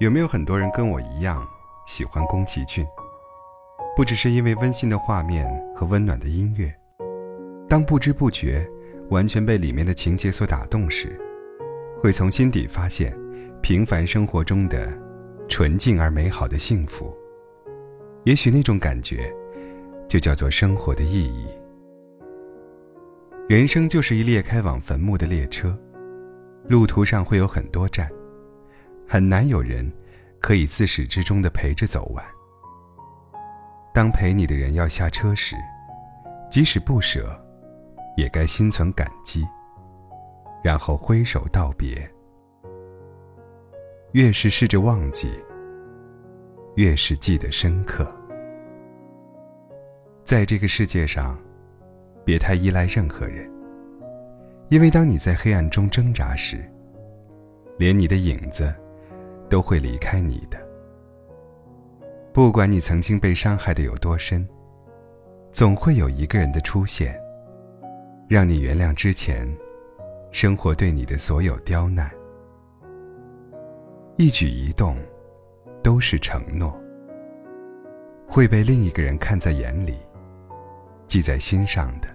有没有很多人跟我一样喜欢宫崎骏？不只是因为温馨的画面和温暖的音乐，当不知不觉完全被里面的情节所打动时，会从心底发现平凡生活中的纯净而美好的幸福。也许那种感觉，就叫做生活的意义。人生就是一列开往坟墓的列车，路途上会有很多站，很难有人可以自始至终的陪着走完。当陪你的人要下车时，即使不舍，也该心存感激，然后挥手道别。越是试着忘记，越是记得深刻。在这个世界上。别太依赖任何人，因为当你在黑暗中挣扎时，连你的影子都会离开你的。不管你曾经被伤害的有多深，总会有一个人的出现，让你原谅之前生活对你的所有刁难。一举一动都是承诺，会被另一个人看在眼里。记在心上的。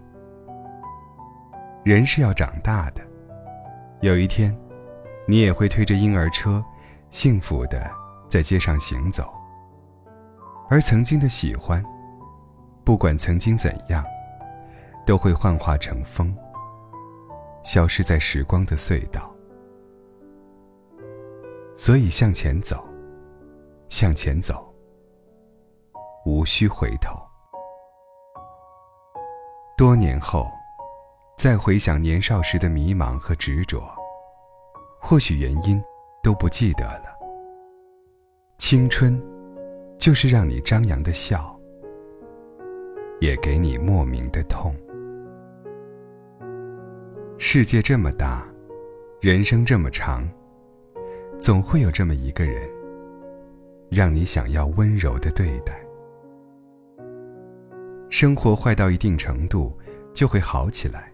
人是要长大的，有一天，你也会推着婴儿车，幸福的在街上行走。而曾经的喜欢，不管曾经怎样，都会幻化成风，消失在时光的隧道。所以向前走，向前走，无需回头。多年后，再回想年少时的迷茫和执着，或许原因都不记得了。青春，就是让你张扬的笑，也给你莫名的痛。世界这么大，人生这么长，总会有这么一个人，让你想要温柔的对待。生活坏到一定程度，就会好起来。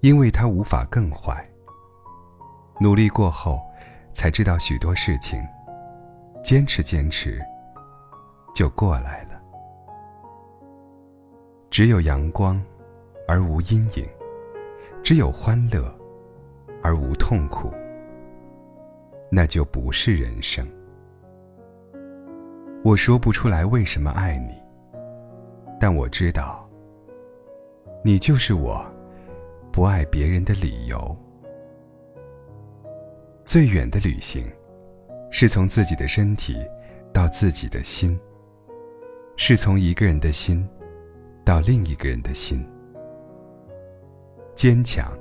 因为它无法更坏。努力过后，才知道许多事情，坚持坚持，就过来了。只有阳光，而无阴影；只有欢乐，而无痛苦。那就不是人生。我说不出来为什么爱你。但我知道，你就是我不爱别人的理由。最远的旅行，是从自己的身体到自己的心，是从一个人的心到另一个人的心。坚强，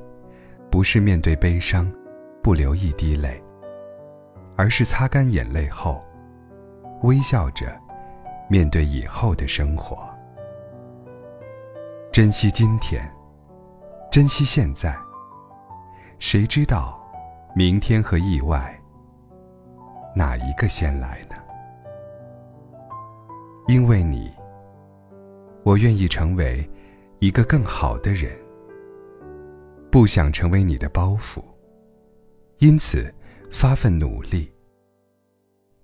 不是面对悲伤不流一滴泪，而是擦干眼泪后，微笑着面对以后的生活。珍惜今天，珍惜现在。谁知道，明天和意外，哪一个先来呢？因为你，我愿意成为一个更好的人，不想成为你的包袱，因此发奋努力，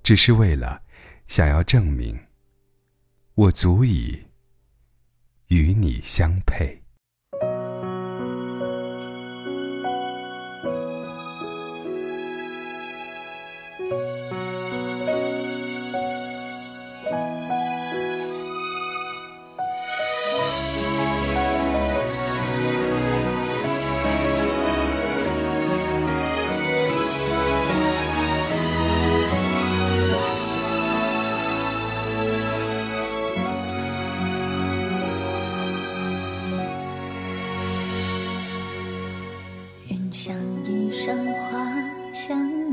只是为了想要证明，我足以。与你相配。像一扇花香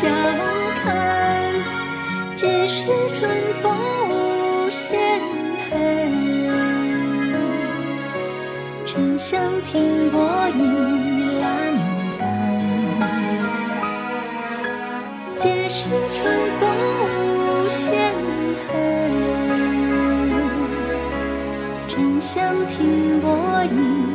笑看，皆是春风无限恨，沉香停泊倚阑干。皆是春风无限恨。沉香停泊一。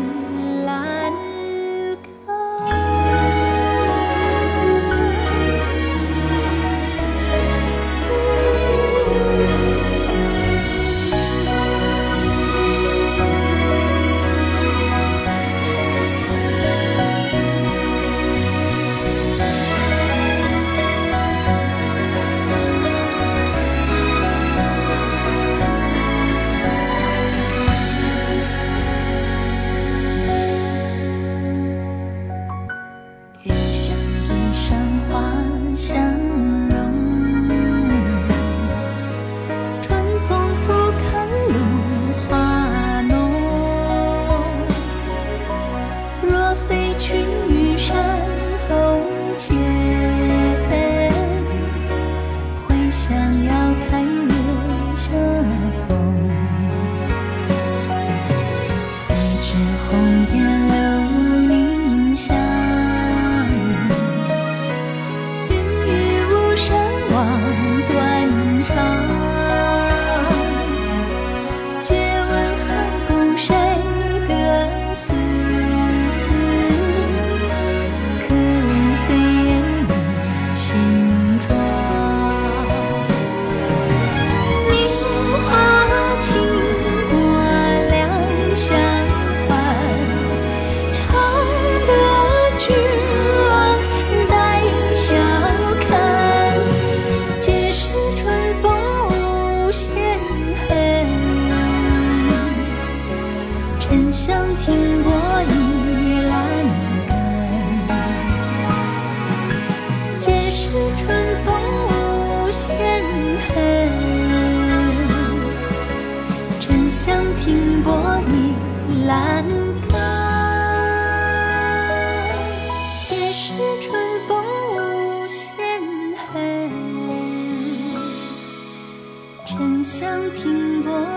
停泊倚栏杆。皆是春风无限恨，沉香停泊